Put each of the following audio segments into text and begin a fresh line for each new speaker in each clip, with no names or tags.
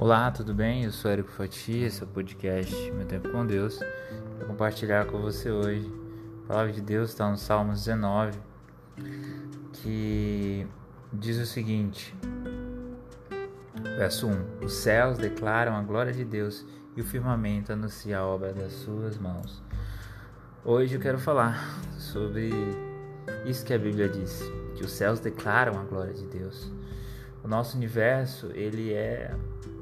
Olá, tudo bem? Eu sou Érico Fatia, esse é o podcast Meu Tempo com Deus. Vou compartilhar com você hoje. A palavra de Deus está no Salmos 19, que diz o seguinte: Verso 1: Os céus declaram a glória de Deus e o firmamento anuncia a obra das suas mãos. Hoje eu quero falar sobre isso que a Bíblia diz, que os céus declaram a glória de Deus. O nosso universo, ele é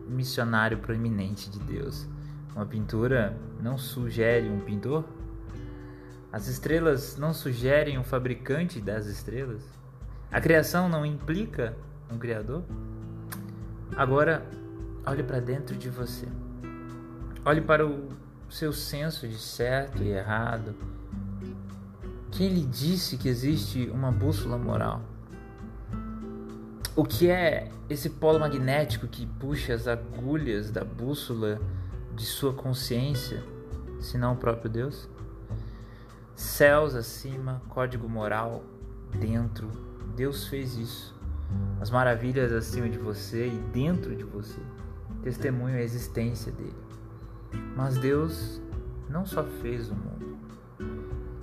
missionário proeminente de Deus. Uma pintura não sugere um pintor? As estrelas não sugerem um fabricante das estrelas? A criação não implica um criador? Agora, olhe para dentro de você. Olhe para o seu senso de certo e errado. Quem lhe disse que existe uma bússola moral? O que é esse polo magnético que puxa as agulhas da bússola de sua consciência, se não o próprio Deus? Céus acima, código moral dentro. Deus fez isso. As maravilhas acima de você e dentro de você testemunham a existência dele. Mas Deus não só fez o mundo,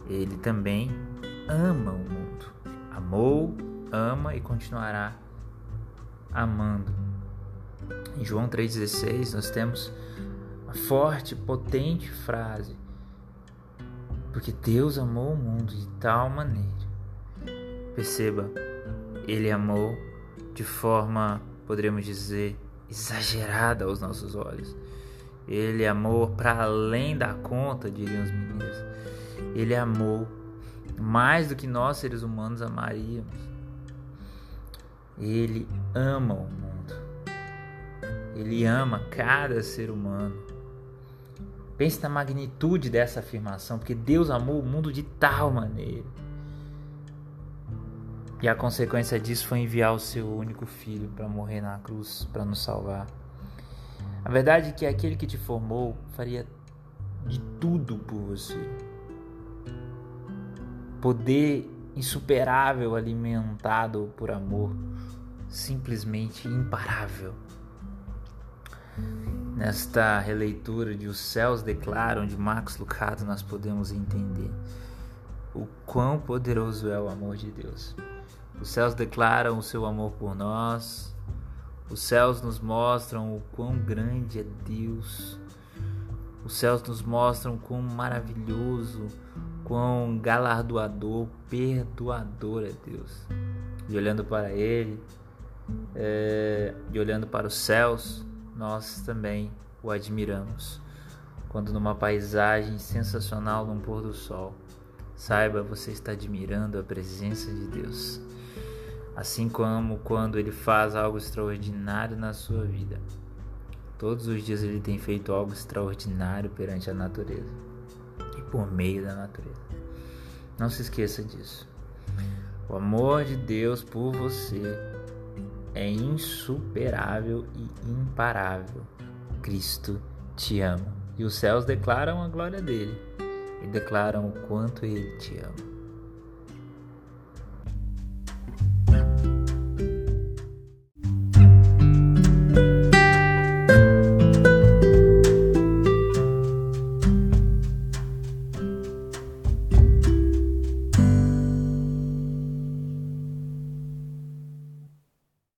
ele também ama o mundo. Amou, ama e continuará amando. Em João 3,16 nós temos uma forte, potente frase. Porque Deus amou o mundo de tal maneira. Perceba, Ele amou de forma, poderíamos dizer, exagerada aos nossos olhos. Ele amou para além da conta, diriam os meninos. Ele amou mais do que nós seres humanos amaríamos. Ele ama o mundo. Ele ama cada ser humano. Pense na magnitude dessa afirmação, porque Deus amou o mundo de tal maneira. E a consequência disso foi enviar o seu único filho para morrer na cruz, para nos salvar. A verdade é que aquele que te formou faria de tudo por você. Poder insuperável alimentado por amor simplesmente imparável. Nesta releitura de Os Céus Declaram de Max Lucado, nós podemos entender o quão poderoso é o amor de Deus. Os céus declaram o seu amor por nós, os céus nos mostram o quão grande é Deus, os céus nos mostram quão maravilhoso, quão galardoador, perdoador é Deus. E olhando para Ele, é, e olhando para os céus, nós também o admiramos. Quando numa paisagem sensacional num pôr do sol, saiba você está admirando a presença de Deus. Assim como quando ele faz algo extraordinário na sua vida. Todos os dias ele tem feito algo extraordinário perante a natureza por meio da natureza. Não se esqueça disso. O amor de Deus por você é insuperável e imparável. Cristo te ama. E os céus declaram a glória dele e declaram o quanto ele te ama.